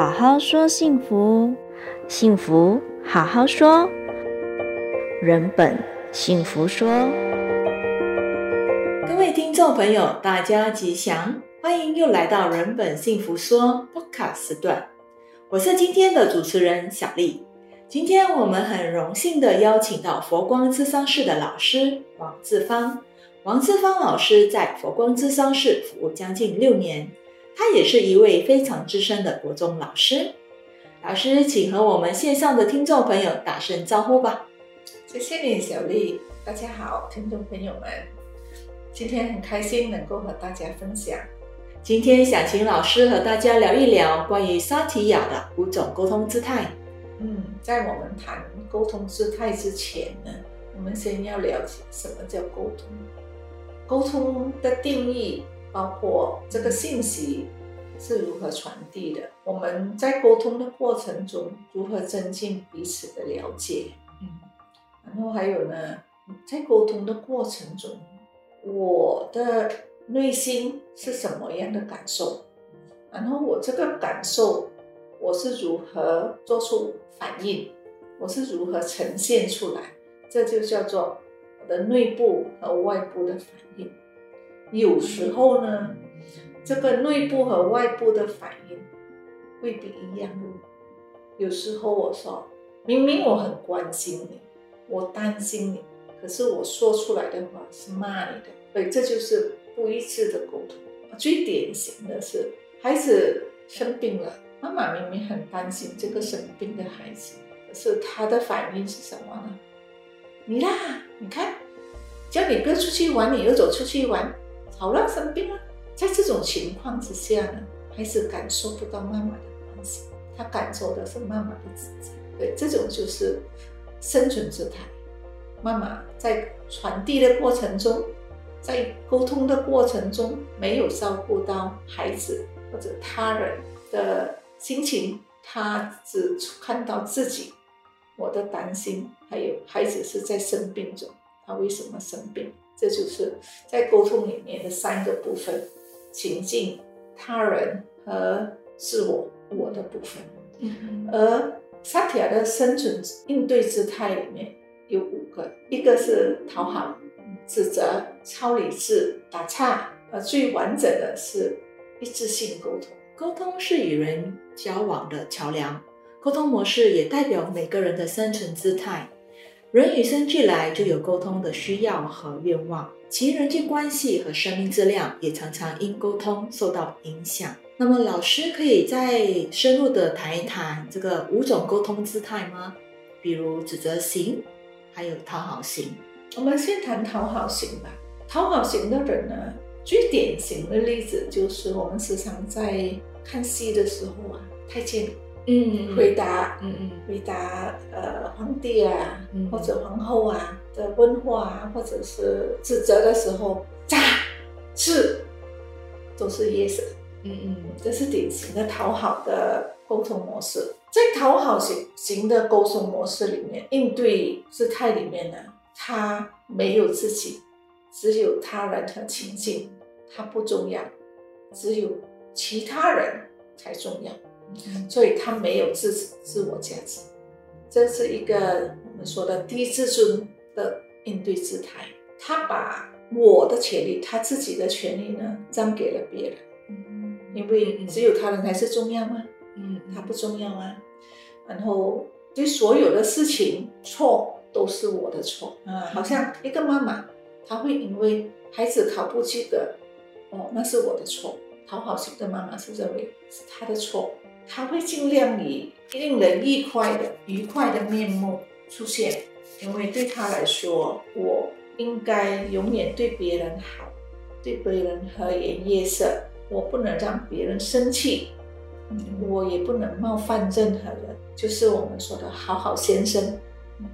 好好说幸福，幸福好好说。人本幸福说，各位听众朋友，大家吉祥，欢迎又来到人本幸福说 Podcast 段。我是今天的主持人小丽。今天我们很荣幸的邀请到佛光咨商室的老师王志芳。王志芳老师在佛光咨商室服务将近六年。他也是一位非常资深的国中老师。老师，请和我们线上的听众朋友打声招呼吧。谢谢你，小丽。大家好，听众朋友们，今天很开心能够和大家分享。今天想请老师和大家聊一聊关于沙提亚的五种沟通姿态。嗯，在我们谈沟通姿态之前呢，我们先要了解什么叫沟通。沟通的定义。包括这个信息是如何传递的，我们在沟通的过程中如何增进彼此的了解，嗯，然后还有呢，在沟通的过程中，我的内心是什么样的感受，然后我这个感受我是如何做出反应，我是如何呈现出来，这就叫做我的内部和外部的反应。有时候呢，这个内部和外部的反应未必一样。有时候我说，明明我很关心你，我担心你，可是我说出来的话是骂你的，所以这就是不一致的沟通。最典型的是，孩子生病了，妈妈明明很担心这个生病的孩子，可是他的反应是什么呢？你啦，你看，叫你不要出去玩，你又走出去玩。好了，生病了。在这种情况之下呢，孩子感受不到妈妈的关心，他感受的是妈妈的指责。对，这种就是生存姿态。妈妈在传递的过程中，在沟通的过程中，没有照顾到孩子或者他人的心情，他只看到自己。我的担心，还有孩子是在生病中，他为什么生病？这就是在沟通里面的三个部分：情境、他人和自我我的部分。嗯，而萨提亚的生存应对姿态里面有五个，一个是讨好、指责、超理智、打岔，而最完整的是一致性沟通。沟通是与人交往的桥梁，沟通模式也代表每个人的生存姿态。人与生俱来就有沟通的需要和愿望，其人际关系和生命质量也常常因沟通受到影响。那么，老师可以再深入的谈一谈这个五种沟通姿态吗？比如指责型，还有讨好型。我们先谈讨好型吧。讨好型的人呢，最典型的例子就是我们时常在看戏的时候啊，太监。嗯，回答，嗯嗯，回答，呃，皇帝啊，嗯、或者皇后啊的问话啊，或者是指责的时候，咋是，都是 yes，嗯嗯，这是典型的讨好的沟通模式。在讨好型型的沟通模式里面，应对姿态里面呢，他没有自己，只有他人和情境，他不重要，只有其他人才重要。所以他没有自自我价值，这是一个我们说的低自尊的应对姿态。他把我的权利，他自己的权利呢，让给了别人。嗯，因为只有他人才是重要吗？嗯，他不重要啊。然后对所有的事情，错都是我的错啊。好像一个妈妈，她会因为孩子考不及格，哦，那是我的错。讨好型的妈妈是认为是她的错。他会尽量以令人愉快的、愉快的面目出现，因为对他来说，我应该永远对别人好，对别人和颜悦色，我不能让别人生气，我也不能冒犯任何人，就是我们说的好好先生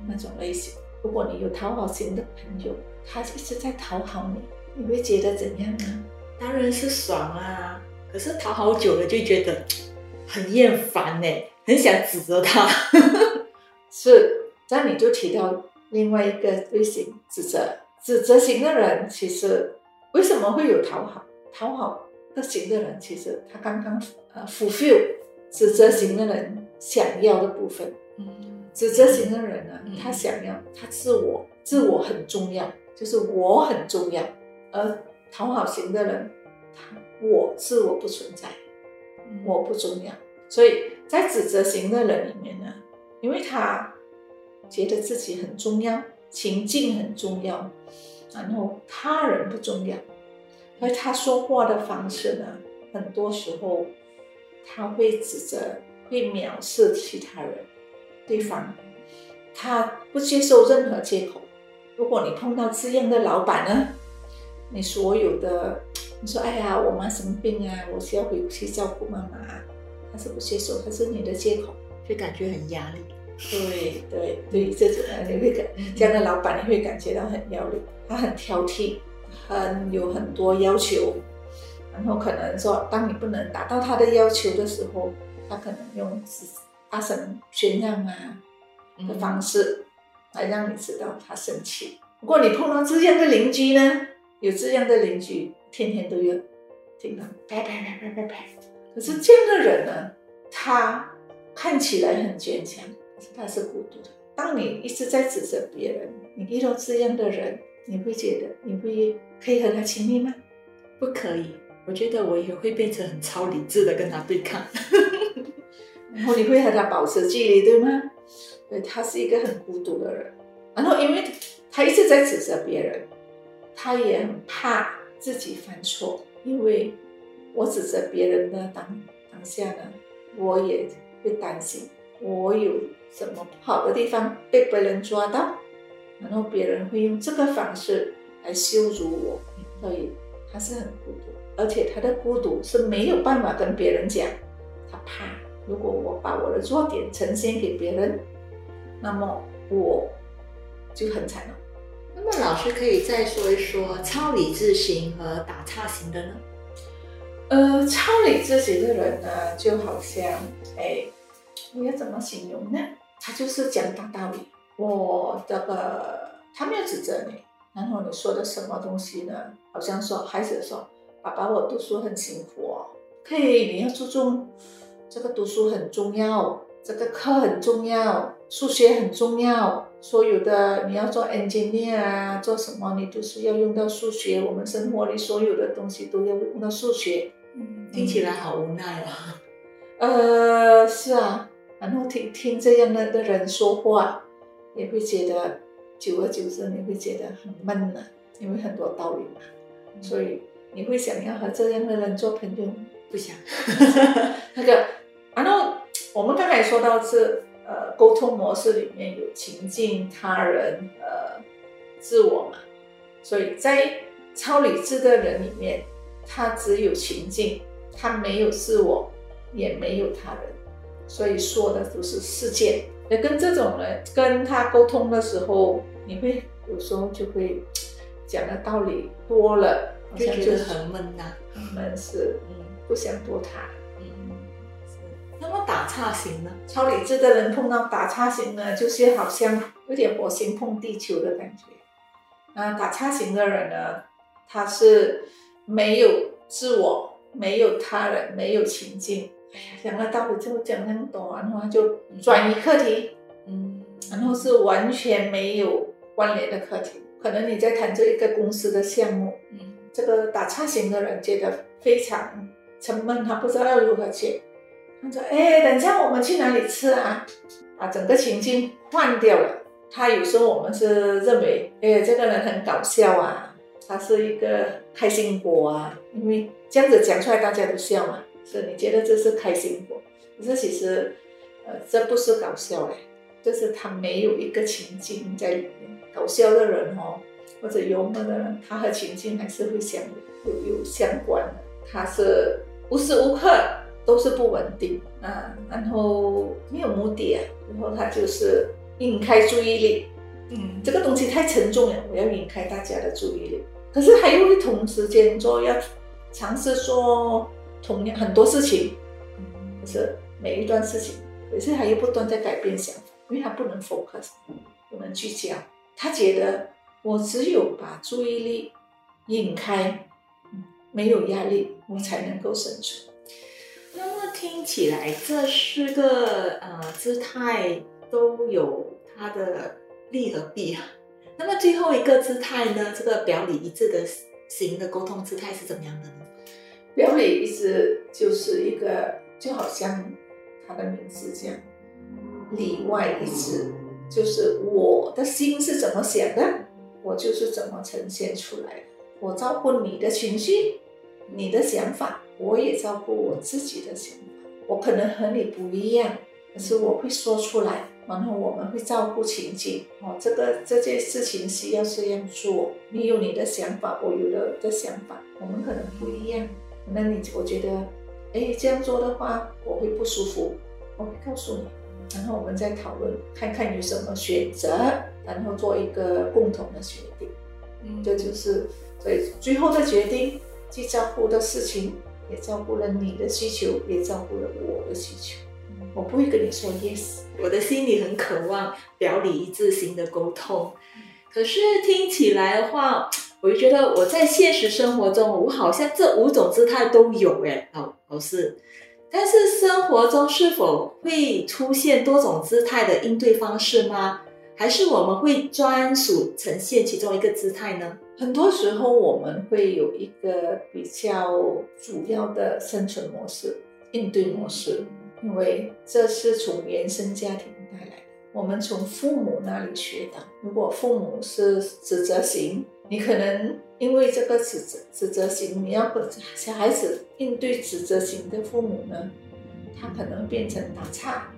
那种类型。如果你有讨好型的朋友，他一直在讨好你，你会觉得怎样呢？当然是爽啊，可是讨好久了就觉得。很厌烦呢，很想指责他。是，这样你就提到另外一个类型，指责。指责型的人，其实为什么会有讨好？讨好的型的人，其实他刚刚呃 fulfill 指责型的人想要的部分。嗯，指责型的人呢，嗯他想要他自我，自我很重要，就是我很重要。而讨好型的人，他我自我不存在，我不重要。所以在指责型的人里面呢，因为他觉得自己很重要，情境很重要，然后他人不重要，而他说话的方式呢，很多时候他会指责、会藐视其他人、对方，他不接受任何借口。如果你碰到这样的老板呢，你所有的你说哎呀，我妈生病啊，我需要回去照顾妈妈，他是不接受，他是你的借口，就感觉很压力。对对对，这种呢，你会感这样的老板，你会感觉到很压力，他很挑剔，很有很多要求，然后可能说，当你不能达到他的要求的时候，他可能用大声宣让啊的方式来让你知道他生气。如果你碰到这样的邻居呢，有这样的邻居，天天都要听到啪啪啪啪啪啪，可是这样的人呢，他看起来很坚强。可是他是孤独的。当你一直在指责别人，你遇到这样的人，你会觉得你会可以和他亲密吗？不可以。我觉得我也会变成很超理智的跟他对抗，然后你会和他保持距离，对吗？对，他是一个很孤独的人。然后因为他一直在指责别人，他也很怕自己犯错，因为我指责别人的当当下呢，我也会担心我有。什么不好的地方被别人抓到，然后别人会用这个方式来羞辱我，所以他是很孤独，而且他的孤独是没有办法跟别人讲，他怕如果我把我的弱点呈现给别人，那么我就很惨了。那么老师可以再说一说超理智型和打岔型的呢？呃，超理智型的人呢，就好像哎，我要怎么形容呢？他就是讲大道理，我这个他没有指责你，然后你说的什么东西呢？好像说孩子说，爸爸我读书很辛苦哦，可以你要注重这个读书很重要，这个课很重要，数学很重要，所有的你要做 engineer 啊，做什么你都是要用到数学，我们生活里所有的东西都要用到数学，嗯，听起来好无奈哦。呃，是啊。然后听听这样的的人说话，也会觉得久而久之你会觉得很闷了，因为很多道理嘛，所以你会想要和这样的人做朋友？不想。那个，然后我们刚才说到是呃沟通模式里面有情境、他人、呃自我嘛，所以在超理智的人里面，他只有情境，他没有自我，也没有他人。所以说的都是事件，那跟这种人跟他沟通的时候，你会有时候就会讲的道理多了，好像就觉得很闷呐、啊，很闷是，嗯，不想多谈。那么打岔型呢？超理智的人碰到打岔型呢，就是好像有点火星碰地球的感觉。那打岔型的人呢，他是没有自我，没有他人，没有情境。哎呀，讲了道理就讲那么多，然后他就转移课题，嗯，然后是完全没有关联的课题。可能你在谈这一个公司的项目，嗯，这个打岔型的人觉得非常沉闷，他不知道要如何接。他说：“哎，等一下我们去哪里吃啊？”把整个情境换掉了。他有时候我们是认为，哎，这个人很搞笑啊，他是一个开心果啊，因为这样子讲出来大家都笑嘛。是你觉得这是开心果，可是其实，呃，这不是搞笑嘞，就是他没有一个情境在里面。搞笑的人哦，或者幽默的人，他和情境还是会相有有相关的。他是无时无刻都是不稳定啊，然后没有目的啊，然后他就是引开注意力。嗯，这个东西太沉重了，我要引开大家的注意力。可是还会同时间做要尝试做。同样很多事情，可是每一段事情，可是他又不断在改变想法，因为他不能 focus，不能聚焦。他觉得我只有把注意力引开，没有压力，我才能够生存。那么听起来，这四个呃姿态都有它的利和弊啊。那么最后一个姿态呢？这个表里一致的型的沟通姿态是怎么样的呢？表里一致就是一个，就好像它的名字这样，里外一致，就是我的心是怎么想的，我就是怎么呈现出来的。我照顾你的情绪，你的想法，我也照顾我自己的想法。我可能和你不一样，可是我会说出来。然后我们会照顾情景，哦，这个这件事情需要这样做。你有你的想法，我有的的想法，我们可能不一样。那你我觉得，哎，这样做的话我会不舒服，我会告诉你。然后我们再讨论，看看有什么选择，然后做一个共同的决定。嗯，这就是所以最后的决定，既照顾的事情，也照顾了你的需求，也照顾了我的需求。我不会跟你说 yes，我的心里很渴望表里一致型的沟通，可是听起来的话，我就觉得我在现实生活中，我好像这五种姿态都有哎，老老师，但是生活中是否会出现多种姿态的应对方式吗？还是我们会专属呈现其中一个姿态呢？很多时候我们会有一个比较主要的生存模式、应对模式。因为这是从原生家庭带来的，我们从父母那里学的。如果父母是指责型，你可能因为这个指责指责型，你要和小孩子应对指责型的父母呢，他可能变成打岔，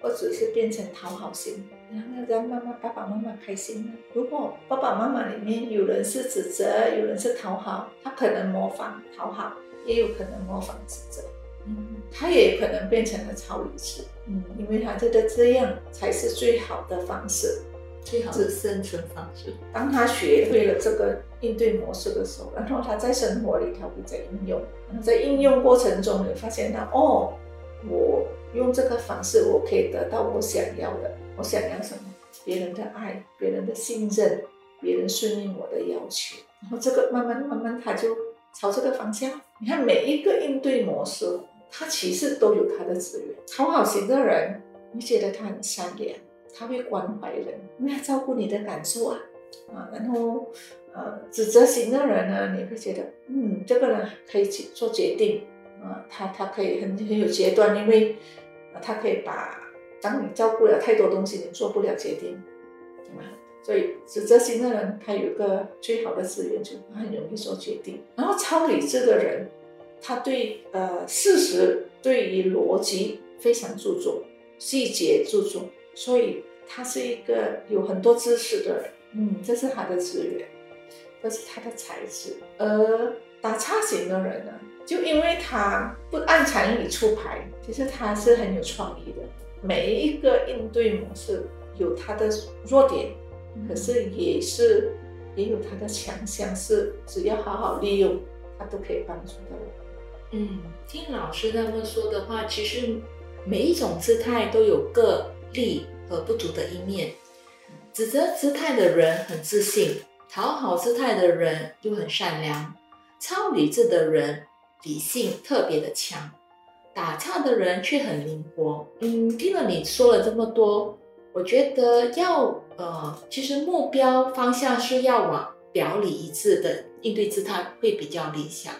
或者是变成讨好型，然后让妈妈爸爸妈妈开心呢。如果爸爸妈妈里面有人是指责，有人是讨好，他可能模仿讨好，也有可能模仿指责。嗯，他也可能变成了超理智，嗯，因为他觉得这样才是最好的方式，最好的生存方式。当他学会了这个应对模式的时候，然后他在生活里他会在应用，然后在应用过程中，你发现他哦，我用这个方式，我可以得到我想要的。我想要什么？别人的爱，别人的信任，别人顺应我的要求。然后这个慢慢慢慢，他就朝这个方向。你看每一个应对模式。他其实都有他的资源。讨好型的人，你觉得他很善良，他会关怀人，因为他照顾你的感受啊啊。然后呃，指责型的人呢，你会觉得嗯，这个人可以去做决定啊，他他可以很很有决断，因为他可以把当你照顾了太多东西，你做不了决定，对吗？所以指责型的人，他有一个最好的资源，就很容易做决定。然后超理智的人。他对呃事实，对于逻辑非常注重，细节注重，所以他是一个有很多知识的人。嗯，这是他的资源，这是他的才智。而打岔型的人呢，就因为他不按常理出牌，其实他是很有创意的。每一个应对模式有他的弱点，可是也是也有他的强项，是只要好好利用，他都可以帮助到我。嗯，听老师那么说的话，其实每一种姿态都有各利和不足的一面。指责姿态的人很自信，讨好姿态的人又很善良，超理智的人理性特别的强，打岔的人却很灵活。嗯，听了你说了这么多，我觉得要呃，其实目标方向是要往表里一致的应对姿态会比较理想。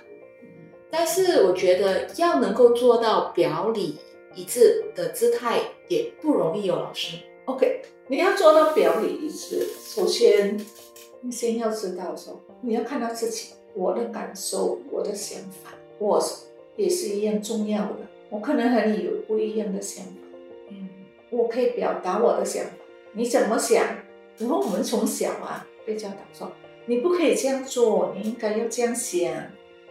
但是我觉得要能够做到表里一致的姿态也不容易哦，老师。OK，你要做到表里一致，首先你先要知道说，你要看到自己，我的感受，我的想法，我也是一样重要的。我可能和你有不一样的想法，嗯，我可以表达我的想法，你怎么想？然后我们从小啊被教导说，你不可以这样做，你应该要这样想。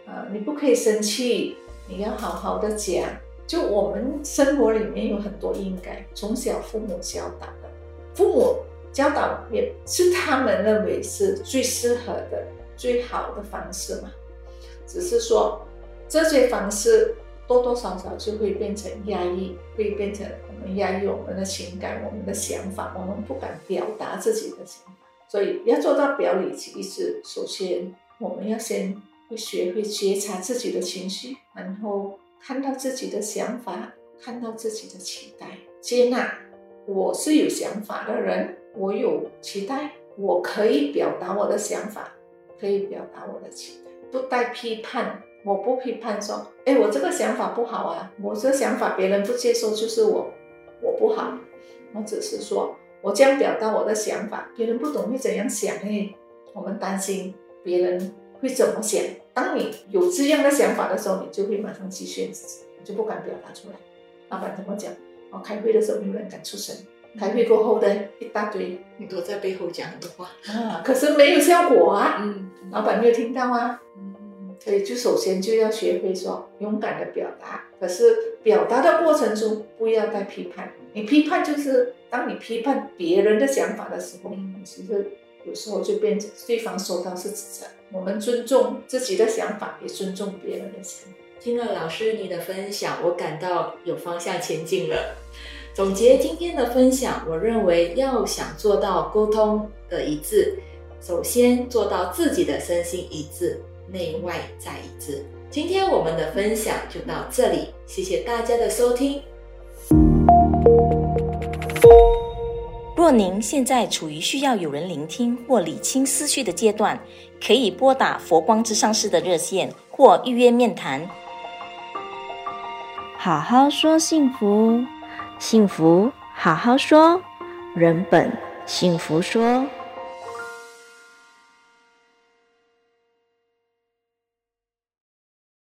啊，你不可以生气，你要好好的讲。就我们生活里面有很多应该，从小父母教导的，父母教导也是他们认为是最适合的、最好的方式嘛。只是说这些方式多多少少就会变成压抑，会变成我们压抑我们的情感、我们的想法，我们不敢表达自己的想法。所以要做到表里一致，首先我们要先。会学会觉察自己的情绪，然后看到自己的想法，看到自己的期待，接纳我是有想法的人，我有期待，我可以表达我的想法，可以表达我的期待，不带批判，我不批判说，哎，我这个想法不好啊，我这个想法别人不接受就是我，我不好，我只是说我这样表达我的想法，别人不懂会怎样想哎，我们担心别人会怎么想。当你有这样的想法的时候，你就会马上局限自己，你就不敢表达出来。老板怎么讲？哦，开会的时候没有人敢出声，开会过后的一大堆，你都在背后讲很多话啊，可是没有效果啊。嗯，老板没有听到啊。嗯，所以就首先就要学会说勇敢的表达，可是表达的过程中不要带批判。你批判就是当你批判别人的想法的时候，其实有时候就变成对方收到是指责。我们尊重自己的想法，也尊重别人的想法。听了老师你的分享，我感到有方向前进了。总结今天的分享，我认为要想做到沟通的一致，首先做到自己的身心一致，内外在一致。今天我们的分享就到这里，谢谢大家的收听。若您现在处于需要有人聆听或理清思绪的阶段，可以拨打佛光之上师的热线或预约面谈。好好说幸福，幸福好好说，人本幸福说。